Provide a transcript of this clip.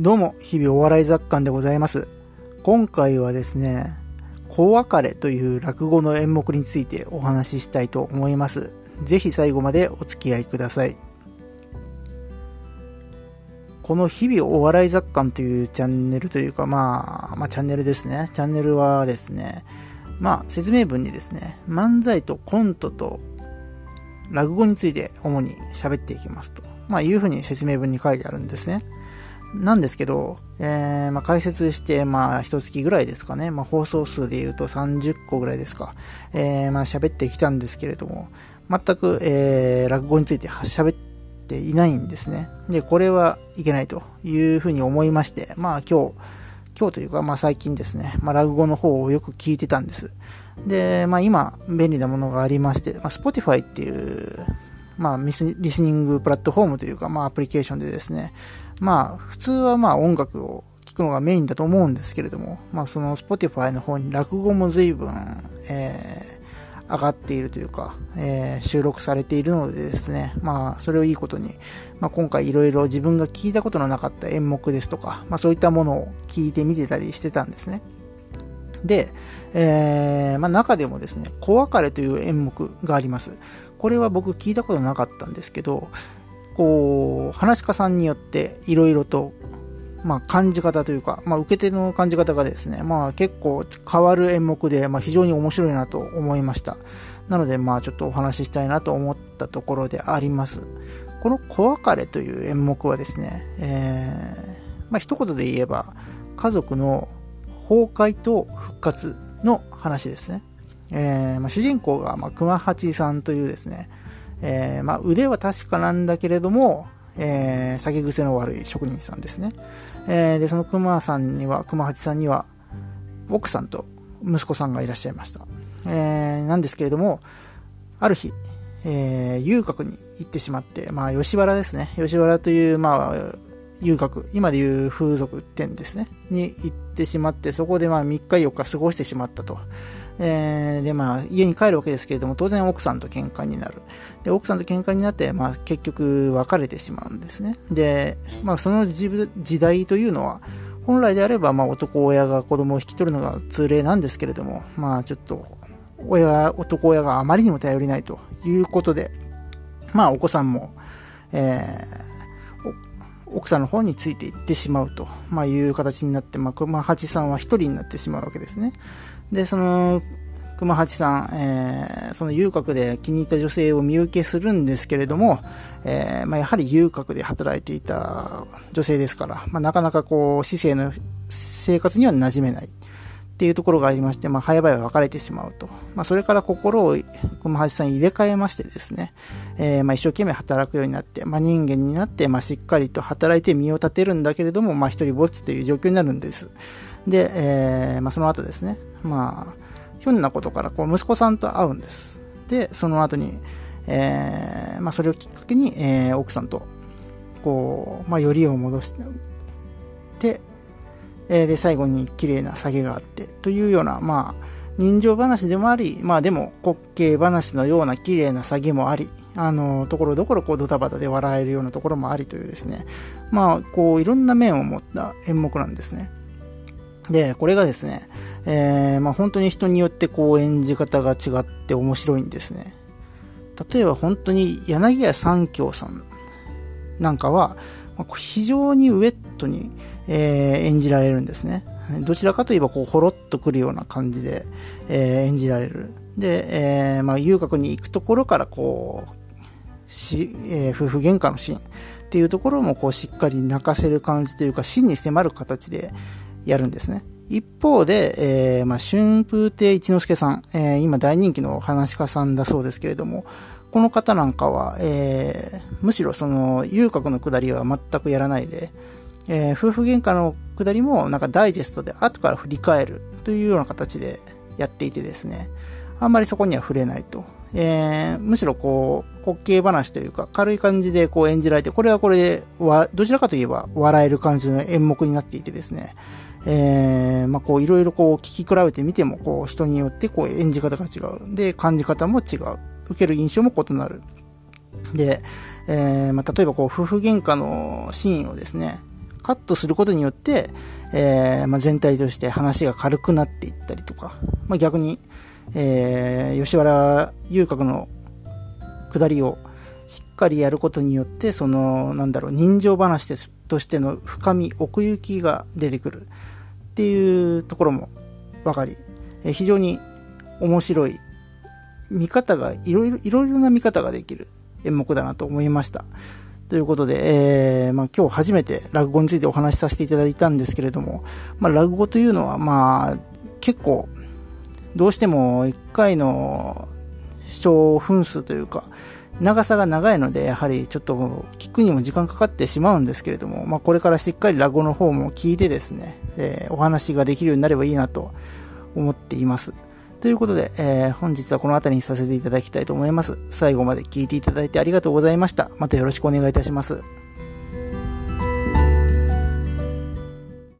どうも、日々お笑い雑感でございます。今回はですね、小別れという落語の演目についてお話ししたいと思います。ぜひ最後までお付き合いください。この日々お笑い雑感というチャンネルというか、まあ、まあチャンネルですね。チャンネルはですね、まあ説明文にですね、漫才とコントと落語について主に喋っていきますと、まあいうふうに説明文に書いてあるんですね。なんですけど、えー、まあ、解説して、まあ、一月ぐらいですかね。まあ、放送数で言うと30個ぐらいですか。えー、まあ、喋ってきたんですけれども、全く、えー、落語について喋っていないんですね。で、これはいけないというふうに思いまして、まあ、今日、今日というか、まあ、最近ですね、まあ、落語の方をよく聞いてたんです。で、まあ、今、便利なものがありまして、まあ、Spotify っていう、まあ、リスニングプラットフォームというか、まあ、アプリケーションでですね、まあ、普通はまあ、音楽を聴くのがメインだと思うんですけれども、まあ、その Spotify の方に落語も随分、えー、上がっているというか、えー、収録されているのでですね、まあ、それをいいことに、まあ、今回いろいろ自分が聞いたことのなかった演目ですとか、まあ、そういったものを聞いてみてたりしてたんですね。で、えー、まあ、中でもですね、小別れという演目があります。これは僕聞いたことなかったんですけど、こう、話し家さんによっていろいろと、まあ、感じ方というか、まあ、受け手の感じ方がですね、まあ、結構変わる演目で、まあ、非常に面白いなと思いました。なので、まあ、ちょっとお話ししたいなと思ったところであります。この小別れという演目はですね、えー、まあ、一言で言えば、家族の崩壊と復活の話ですね。えーまあ、主人公が、まあ、熊八さんというですね、えーまあ、腕は確かなんだけれども、えー、酒癖の悪い職人さんですね。えー、で、その熊さんには、熊八さんには、奥さんと息子さんがいらっしゃいました。えー、なんですけれども、ある日、えー、遊郭に行ってしまって、まあ、吉原ですね。吉原という、まあ、遊郭、今でいう風俗店ですね、に行ってしまって、そこでまあ3日4日過ごしてしまったと。えー、で、まあ、家に帰るわけですけれども、当然奥さんと喧嘩になる。で、奥さんと喧嘩になって、まあ、結局別れてしまうんですね。で、まあ、その時代というのは、本来であれば、まあ、男親が子供を引き取るのが通例なんですけれども、まあ、ちょっと、親、男親があまりにも頼りないということで、まあ、お子さんも、えー、奥さんの方についていってしまうと、まあ、いう形になって、まあ、熊八さんは一人になってしまうわけですね。で、その、熊八さん、えー、その遊郭で気に入った女性を見受けするんですけれども、えー、まあ、やはり遊郭で働いていた女性ですから、まあ、なかなかこう、市政の生活には馴染めない。っていうところがありまして、まあ、早々別れてしまうと。まあ、それから心を熊橋さん入れ替えましてですね、えー、まあ、一生懸命働くようになって、まあ、人間になって、まあ、しっかりと働いて身を立てるんだけれども、まあ、一人ぼっちという状況になるんです。で、えー、まあ、その後ですね、まあ、ひょんなことから、こう、息子さんと会うんです。で、その後に、えー、まあ、それをきっかけに、えー、奥さんと、こう、まあ、よりを戻して、えー、で、最後に綺麗な下げがあって、というような、まあ、人情話でもあり、まあでも滑稽話のような綺麗な下げもあり、あの、ところどころこうドタバタで笑えるようなところもありというですね、まあ、こういろんな面を持った演目なんですね。で、これがですね、えー、まあ本当に人によってこう演じ方が違って面白いんですね。例えば本当に柳家三京さんなんかは、非常にウェットに、えー、演じられるんですね。どちらかといえば、こう、ほろっとくるような感じで、えー、演じられる。で、えー、まあ、遊郭に行くところから、こう、し、えー、夫婦喧嘩のシーンっていうところも、こう、しっかり泣かせる感じというか、真に迫る形でやるんですね。一方で、えー、まあ、春風亭一之輔さん、えー、今大人気の話家さんだそうですけれども、この方なんかは、えー、むしろその、遊郭の下りは全くやらないで、えー、夫婦喧嘩のくだりもなんかダイジェストで後から振り返るというような形でやっていてですね、あんまりそこには触れないと。えー、むしろこう、滑稽話というか、軽い感じでこう演じられて、これはこれで、わ、どちらかといえば笑える感じの演目になっていてですね、えー、まあこういろいろこう聞き比べてみても、こう人によってこう演じ方が違う。で、感じ方も違う。受ける印象も異なる。で、えー、まあ例えばこう夫婦喧嘩のシーンをですね、カットすることによって、えー、まあ、全体として話が軽くなっていったりとか、まあ、逆に、えー、吉原遊郭の下りをしっかりやることによって、その、なんだろう、人情話としての深み、奥行きが出てくるっていうところも分かり、えー、非常に面白い見方が、いろ、いろいろな見方ができる演目だなと思いました。ということで、えー、まあ、今日初めて落語についてお話しさせていただいたんですけれども、まあ、落語というのは、まあ、結構、どうしても1回の視聴分数というか、長さが長いので、やはりちょっと聞くにも時間かかってしまうんですけれども、まあ、これからしっかり落語の方も聞いてですね、えー、お話ができるようになればいいなと思っています。ということで、えー、本日はこの辺りにさせていただきたいと思います。最後まで聴いていただいてありがとうございました。またよろしくお願いいたします。